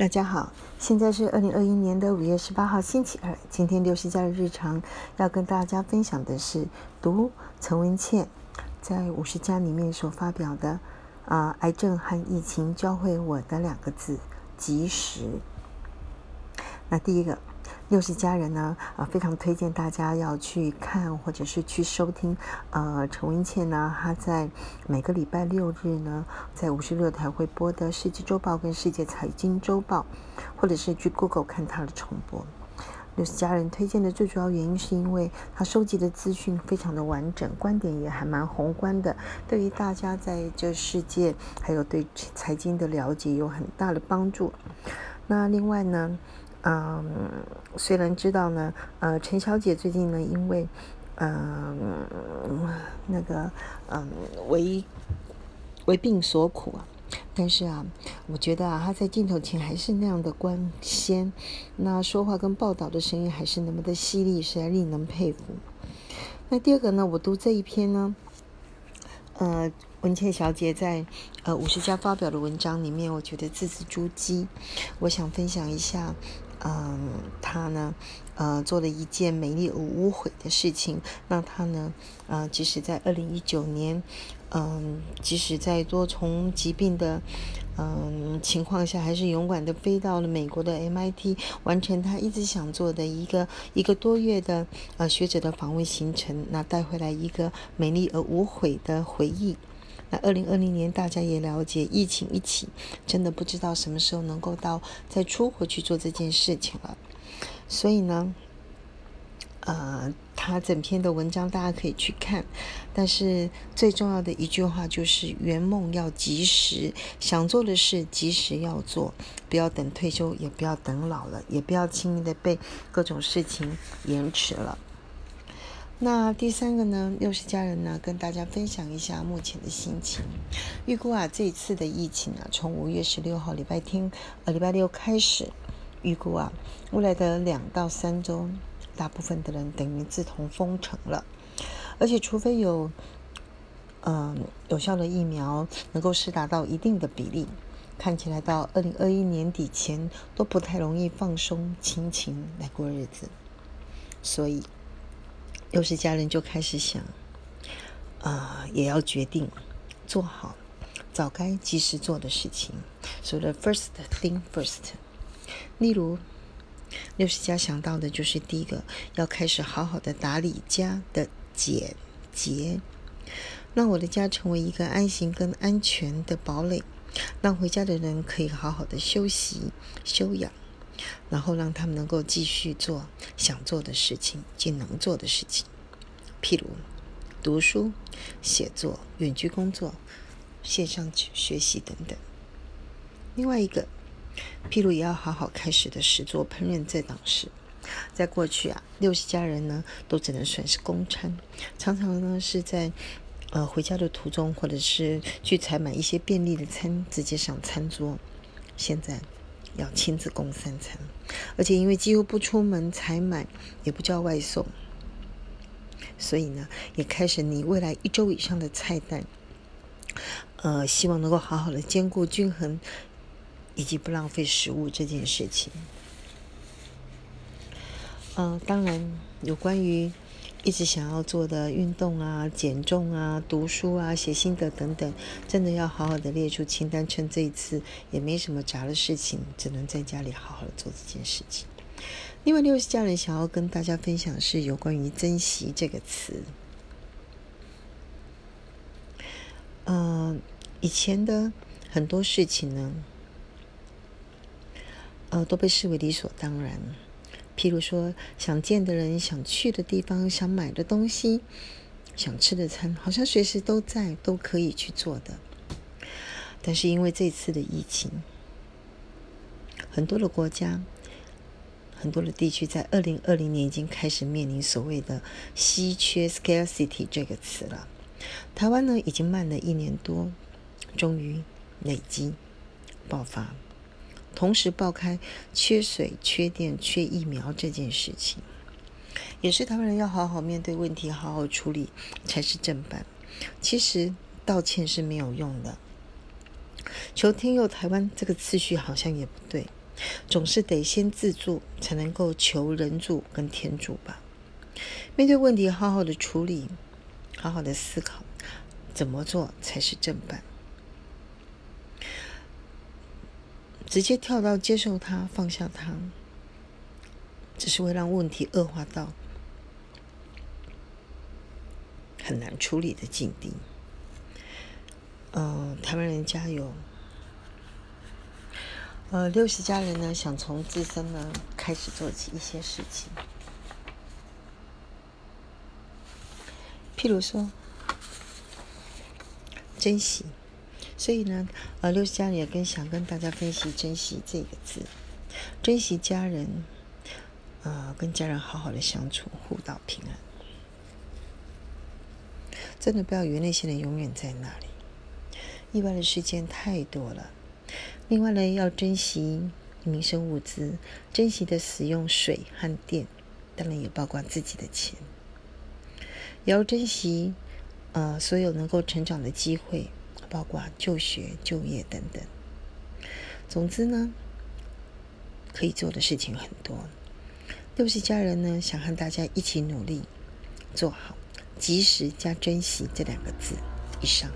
大家好，现在是二零二一年的五月十八号星期二。今天六十家的日常要跟大家分享的是读陈文茜在五十家里面所发表的啊，癌症和疫情教会我的两个字：及时。那第一个。六十家人呢，啊，非常推荐大家要去看或者是去收听，呃，陈文茜呢，她在每个礼拜六日呢，在五十六台会播的《世纪周报》跟《世界财经周报》，或者是去 Google 看她的重播。六十家人推荐的最主要原因是因为他收集的资讯非常的完整，观点也还蛮宏观的，对于大家在这世界还有对财经的了解有很大的帮助。那另外呢？嗯，虽然知道呢，呃，陈小姐最近呢，因为，嗯，那个，嗯，为为病所苦啊，但是啊，我觉得啊，她在镜头前还是那样的光鲜，那说话跟报道的声音还是那么的犀利，实在令人佩服。那第二个呢，我读这一篇呢，呃，文倩小姐在呃五十家发表的文章里面，我觉得字字珠玑，我想分享一下。嗯，他呢，呃，做了一件美丽而无悔的事情，那他呢，呃，即使在二零一九年，嗯，即使在多重疾病的嗯情况下，还是勇敢的飞到了美国的 MIT，完成他一直想做的一个一个多月的呃学者的访问行程，那带回来一个美丽而无悔的回忆。那二零二零年，大家也了解疫情一起，真的不知道什么时候能够到再出国去做这件事情了。所以呢，呃，他整篇的文章大家可以去看，但是最重要的一句话就是：圆梦要及时，想做的事及时要做，不要等退休，也不要等老了，也不要轻易的被各种事情延迟了。那第三个呢，又是家人呢，跟大家分享一下目前的心情。预估啊，这一次的疫情啊，从五月十六号礼拜天，呃，礼拜六开始，预估啊，未来的两到三周，大部分的人等于自同封城了。而且，除非有，嗯，有效的疫苗能够施达到一定的比例，看起来到二零二一年底前都不太容易放松心情来过日子。所以。又是家人就开始想，啊，也要决定做好早该及时做的事情，所谓的 first thing first。例如，六十家想到的就是第一个，要开始好好的打理家的简洁，让我的家成为一个安心跟安全的堡垒，让回家的人可以好好的休息休养。然后让他们能够继续做想做的事情，尽能做的事情，譬如读书、写作、远距工作、线上学习等等。另外一个，譬如也要好好开始的是做烹饪这档事。在过去啊，六十家人呢都只能算是公餐，常常呢是在呃回家的途中，或者是去采买一些便利的餐，直接上餐桌。现在。要亲自供三餐，而且因为几乎不出门采买，也不叫外送，所以呢，也开始拟未来一周以上的菜单。呃，希望能够好好的兼顾均衡，以及不浪费食物这件事情。嗯，当然有关于。一直想要做的运动啊、减重啊、读书啊、写心得等等，真的要好好的列出清单。趁这一次也没什么杂的事情，只能在家里好好的做这件事情。另外，六十家人想要跟大家分享是有关于“珍惜”这个词。嗯，以前的很多事情呢，呃，都被视为理所当然。譬如说，想见的人、想去的地方、想买的东西、想吃的餐，好像随时都在，都可以去做的。但是因为这次的疫情，很多的国家、很多的地区在二零二零年已经开始面临所谓的“稀缺 ”（scarcity） 这个词了。台湾呢，已经慢了一年多，终于累积爆发。同时爆开缺水、缺电、缺疫苗这件事情，也是台湾人要好好面对问题、好好处理才是正办。其实道歉是没有用的，求天佑台湾这个次序好像也不对。总是得先自助，才能够求人助跟天助吧。面对问题，好好的处理，好好的思考，怎么做才是正办？直接跳到接受它、放下它，只是会让问题恶化到很难处理的境地。呃，台湾人加油！呃，六十家人呢，想从自身呢开始做起一些事情，譬如说珍惜。所以呢，呃，六十家人也跟想跟大家分析“珍惜”这个字，珍惜家人，呃，跟家人好好的相处，互道平安。真的不要以为那些人永远在那里，意外的事件太多了。另外呢，要珍惜民生物资，珍惜的使用水和电，当然也包括自己的钱，也要珍惜呃所有能够成长的机会。包括就学、就业等等。总之呢，可以做的事情很多。六十家人呢，想和大家一起努力，做好及时加珍惜这两个字以上。